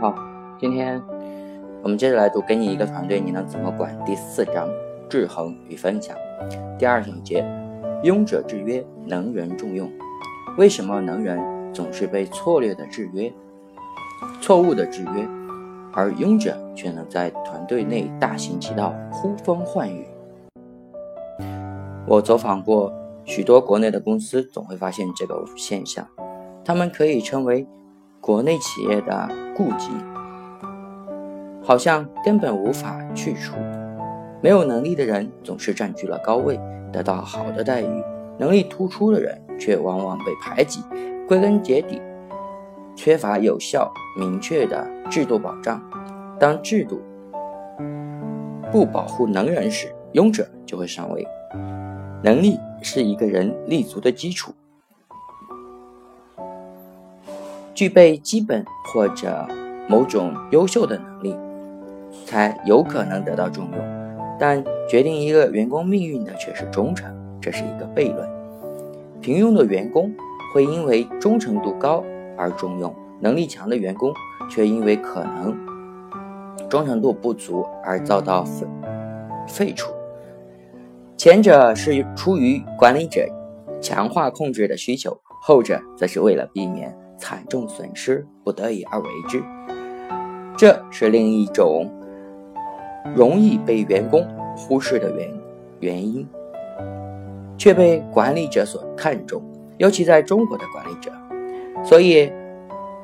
好，今天我们接着来读“给你一个团队，你能怎么管”第四章“制衡与分享”第二小节“庸者制约，能人重用”。为什么能人总是被错略的制约、错误的制约，而庸者却能在团队内大行其道、呼风唤雨？我走访过许多国内的公司，总会发现这个现象。他们可以称为国内企业的痼疾，好像根本无法去除。没有能力的人总是占据了高位，得到好的待遇；能力突出的人却往往被排挤。归根结底，缺乏有效、明确的制度保障。当制度不保护能人时，庸者就会上位。能力是一个人立足的基础，具备基本或者某种优秀的能力，才有可能得到重用。但决定一个员工命运的却是忠诚，这是一个悖论。平庸的员工会因为忠诚度高而重用，能力强的员工却因为可能忠诚度不足而遭到废废除。前者是出于管理者强化控制的需求，后者则是为了避免惨重损失不得已而为之。这是另一种容易被员工忽视的原原因，却被管理者所看重，尤其在中国的管理者。所以，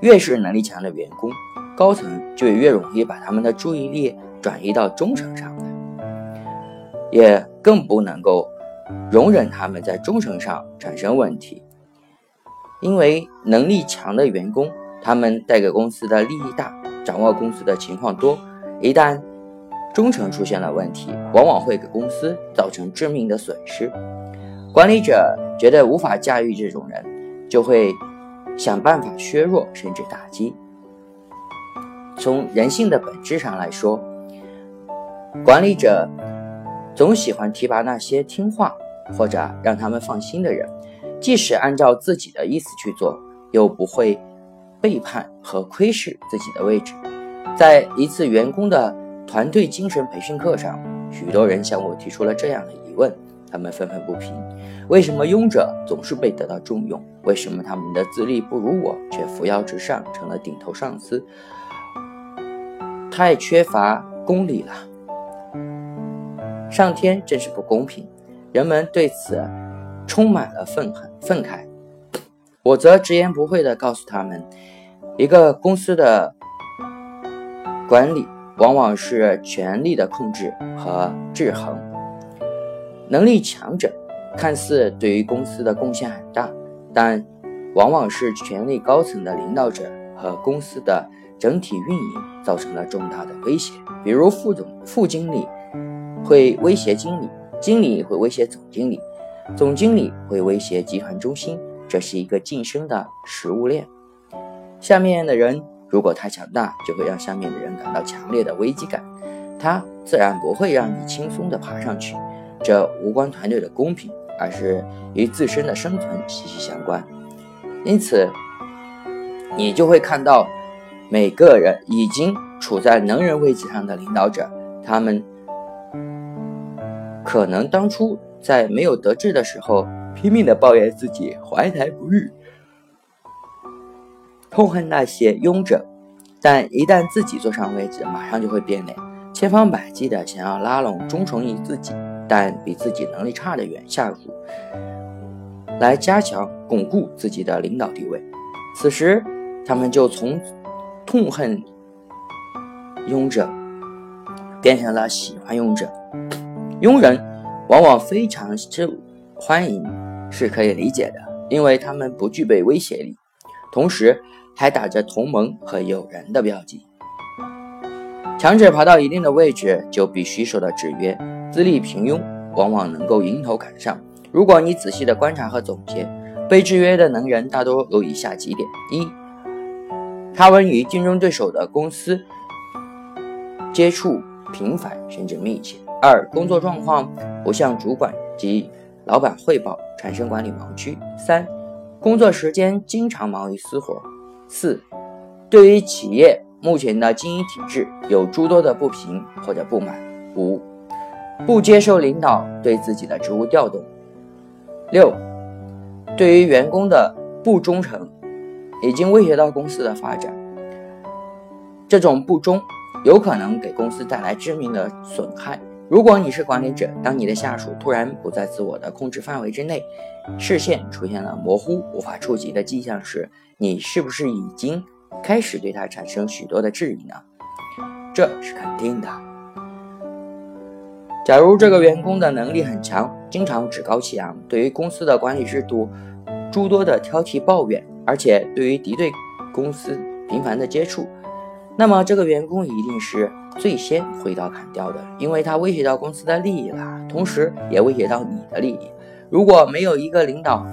越是能力强的员工，高层就越容易把他们的注意力转移到忠诚上来。也更不能够容忍他们在忠诚上产生问题，因为能力强的员工，他们带给公司的利益大，掌握公司的情况多。一旦忠诚出现了问题，往往会给公司造成致命的损失。管理者觉得无法驾驭这种人，就会想办法削弱甚至打击。从人性的本质上来说，管理者。总喜欢提拔那些听话或者让他们放心的人，即使按照自己的意思去做，又不会背叛和窥视自己的位置。在一次员工的团队精神培训课上，许多人向我提出了这样的疑问：他们愤愤不平，为什么庸者总是被得到重用？为什么他们的资历不如我，却扶摇直上，成了顶头上司？太缺乏公理了。上天真是不公平，人们对此充满了愤恨、愤慨。我则直言不讳地告诉他们：一个公司的管理往往是权力的控制和制衡。能力强者看似对于公司的贡献很大，但往往是权力高层的领导者和公司的整体运营造成了重大的威胁，比如副总、副经理。会威胁经理，经理会威胁总经理，总经理会威胁集团中心，这是一个晋升的食物链。下面的人如果太强大，就会让下面的人感到强烈的危机感，他自然不会让你轻松的爬上去。这无关团队的公平，而是与自身的生存息息相关。因此，你就会看到每个人已经处在能人位置上的领导者，他们。可能当初在没有得志的时候，拼命的抱怨自己怀才不遇，痛恨那些庸者，但一旦自己坐上位置，马上就会变脸，千方百计的想要拉拢忠诚于自己但比自己能力差的员下属，来加强巩固自己的领导地位。此时，他们就从痛恨庸者，变成了喜欢庸者。庸人往往非常受欢迎，是可以理解的，因为他们不具备威胁力，同时还打着同盟和友人的标记。强者爬到一定的位置就必须受到制约，资历平庸往往能够迎头赶上。如果你仔细的观察和总结，被制约的能人大多有以下几点：一，他们与竞争对手的公司接触频繁甚至密切。二、工作状况不向主管及老板汇报，产生管理盲区。三、工作时间经常忙于私活。四，对于企业目前的经营体制有诸多的不平或者不满。五，不接受领导对自己的职务调动。六，对于员工的不忠诚，已经威胁到公司的发展。这种不忠有可能给公司带来致命的损害。如果你是管理者，当你的下属突然不在自我的控制范围之内，视线出现了模糊、无法触及的迹象时，你是不是已经开始对他产生许多的质疑呢？这是肯定的。假如这个员工的能力很强，经常趾高气扬，对于公司的管理制度诸多的挑剔抱怨，而且对于敌对公司频繁的接触，那么这个员工一定是。最先挥刀砍掉的，因为他威胁到公司的利益了，同时也威胁到你的利益。如果没有一个领导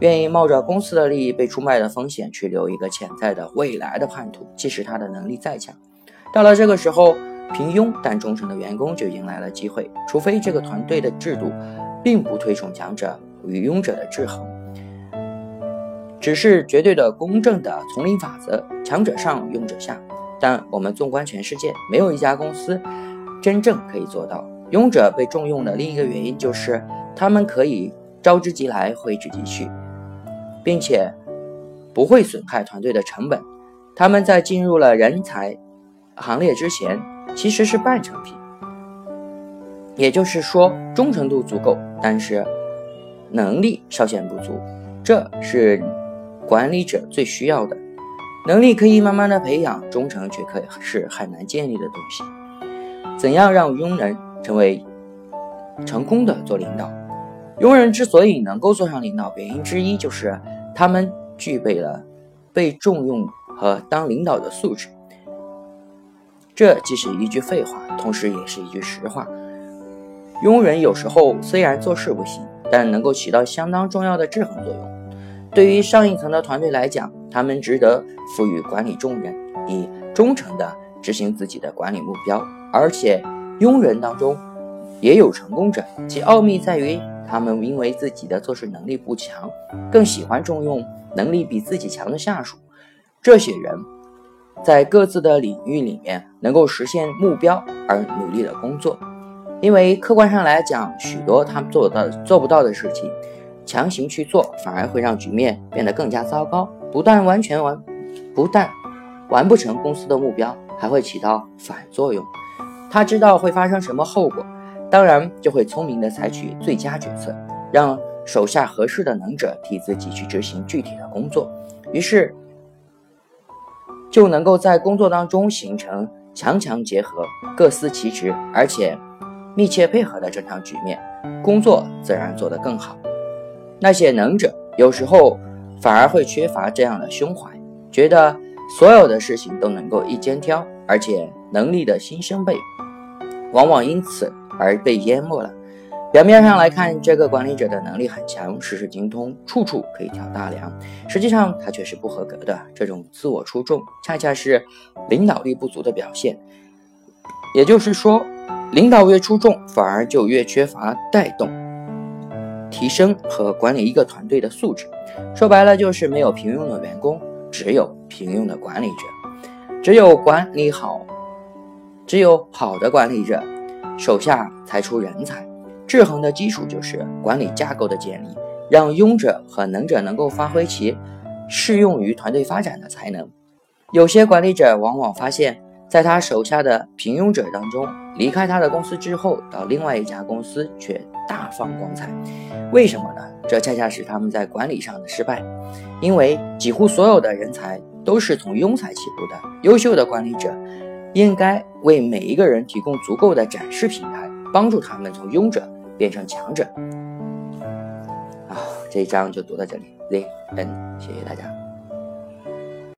愿意冒着公司的利益被出卖的风险去留一个潜在的未来的叛徒，即使他的能力再强，到了这个时候，平庸但忠诚的员工就迎来了机会。除非这个团队的制度并不推崇强者与庸者的制衡，只是绝对的公正的丛林法则，强者上，庸者下。但我们纵观全世界，没有一家公司真正可以做到。勇者被重用的另一个原因就是，他们可以招之即来，挥之即去，并且不会损害团队的成本。他们在进入了人才行列之前，其实是半成品。也就是说，忠诚度足够，但是能力稍显不足。这是管理者最需要的。能力可以慢慢的培养，忠诚却可以是很难建立的东西。怎样让庸人成为成功的做领导？庸人之所以能够做上领导，原因之一就是他们具备了被重用和当领导的素质。这既是一句废话，同时也是一句实话。庸人有时候虽然做事不行，但能够起到相当重要的制衡作用。对于上一层的团队来讲，他们值得赋予管理重任，以忠诚地执行自己的管理目标。而且，庸人当中也有成功者，其奥秘在于他们因为自己的做事能力不强，更喜欢重用能力比自己强的下属。这些人在各自的领域里面能够实现目标而努力的工作，因为客观上来讲，许多他们做到做不到的事情。强行去做，反而会让局面变得更加糟糕。不但完全完，不但完不成公司的目标，还会起到反作用。他知道会发生什么后果，当然就会聪明的采取最佳决策，让手下合适的能者替自己去执行具体的工作。于是就能够在工作当中形成强强结合、各司其职，而且密切配合的正常局面，工作自然做得更好。那些能者有时候反而会缺乏这样的胸怀，觉得所有的事情都能够一肩挑，而且能力的新生辈往往因此而被淹没了。表面上来看，这个管理者的能力很强，事事精通，处处可以挑大梁，实际上他却是不合格的。这种自我出众，恰恰是领导力不足的表现。也就是说，领导越出众，反而就越缺乏带动。提升和管理一个团队的素质，说白了就是没有平庸的员工，只有平庸的管理者。只有管理好，只有好的管理者，手下才出人才。制衡的基础就是管理架构的建立，让庸者和能者能够发挥其适用于团队发展的才能。有些管理者往往发现，在他手下的平庸者当中，离开他的公司之后，到另外一家公司却大放光彩。为什么呢？这恰恰是他们在管理上的失败，因为几乎所有的人才都是从庸才起步的。优秀的管理者应该为每一个人提供足够的展示平台，帮助他们从庸者变成强者。啊，这一章就读到这里，Z N，谢谢大家。